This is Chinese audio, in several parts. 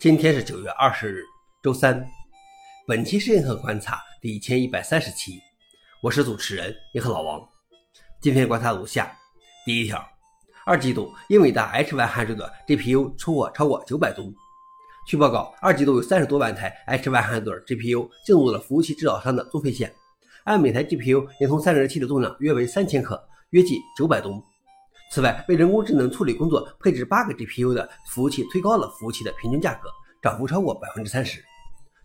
今天是九月二十日，周三。本期是银河观察第一千一百三十期，我是主持人银河老王。今天观察如下：第一条，二季度英伟达 H100 的 GPU 出货超过九百宗。据报告，二季度有三十多万台 H100 GPU 进入了服务器制造商的租配线，按每台 GPU 连同散热器的重量约为三千克，约计九百宗。此外，为人工智能处理工作配置八个 GPU 的服务器推高了服务器的平均价格，涨幅超过百分之三十。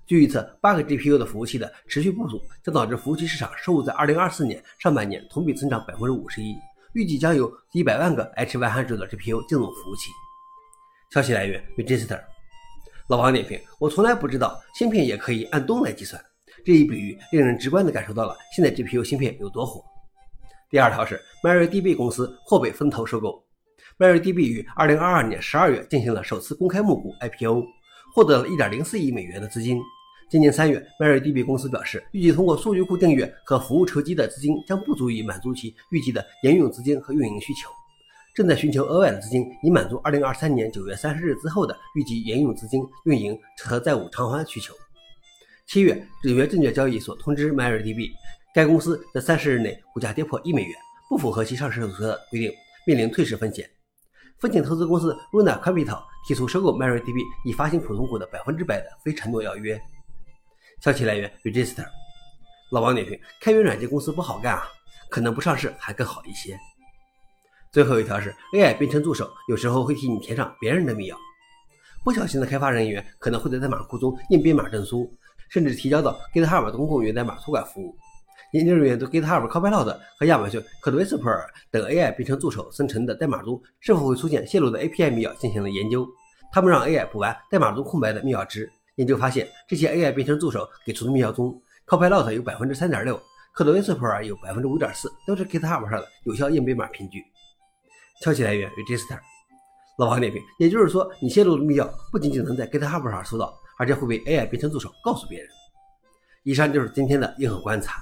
据预测，八个 GPU 的服务器的持续部署将导致服务器市场收入在二零二四年上半年同比增长百分之五十一，预计将有一百万个 H100 的 GPU 进入服务器。消息来源：Register。老王点评：我从来不知道芯片也可以按吨来计算，这一比喻令人直观地感受到了现在 GPU 芯片有多火。第二条是，MaryDB 公司或被分头收购。MaryDB 于二零二二年十二月进行了首次公开募股 IPO，获得了一点零四亿美元的资金。今年三月，MaryDB 公司表示，预计通过数据库订阅和服务筹集的资金将不足以满足其预计的沿用资金和运营需求，正在寻求额外的资金以满足二零二三年九月三十日之后的预计沿用资金、运营和债务偿还需求。七月，纽约证券交易所通知 MaryDB。该公司在三十日内股价跌破一美元，不符合其上市手册的规定，面临退市风险。风险投资公司 Runa Capital 提出收购 MariaDB 以发行普通股的百分之百的非承诺要约。消息来源：Register。老王点评：开源软件公司不好干啊，可能不上市还更好一些。最后一条是 AI 编程助手有时候会替你填上别人的密钥，不小心的开发人员可能会在代码库中印编码证书，甚至提交到 GitHub 的公共源代码托管服务。研究人员对 GitHub Copilot 和亚马逊 code whisper 等 AI 编程助手生成的代码中是否会出现泄露的 API 密钥进行了研究。他们让 AI 补完代码中空白的密钥值。研究发现，这些 AI 编程助手给出的密钥中，Copilot 有百分之三点六，CodeWhisperer 有百分之五点四，都是 GitHub 上的有效硬编码凭据。消息来源：Register。老王点评：也就是说，你泄露的密钥不仅仅能在 GitHub 上搜到，而且会被 AI 编程助手告诉别人。以上就是今天的硬核观察。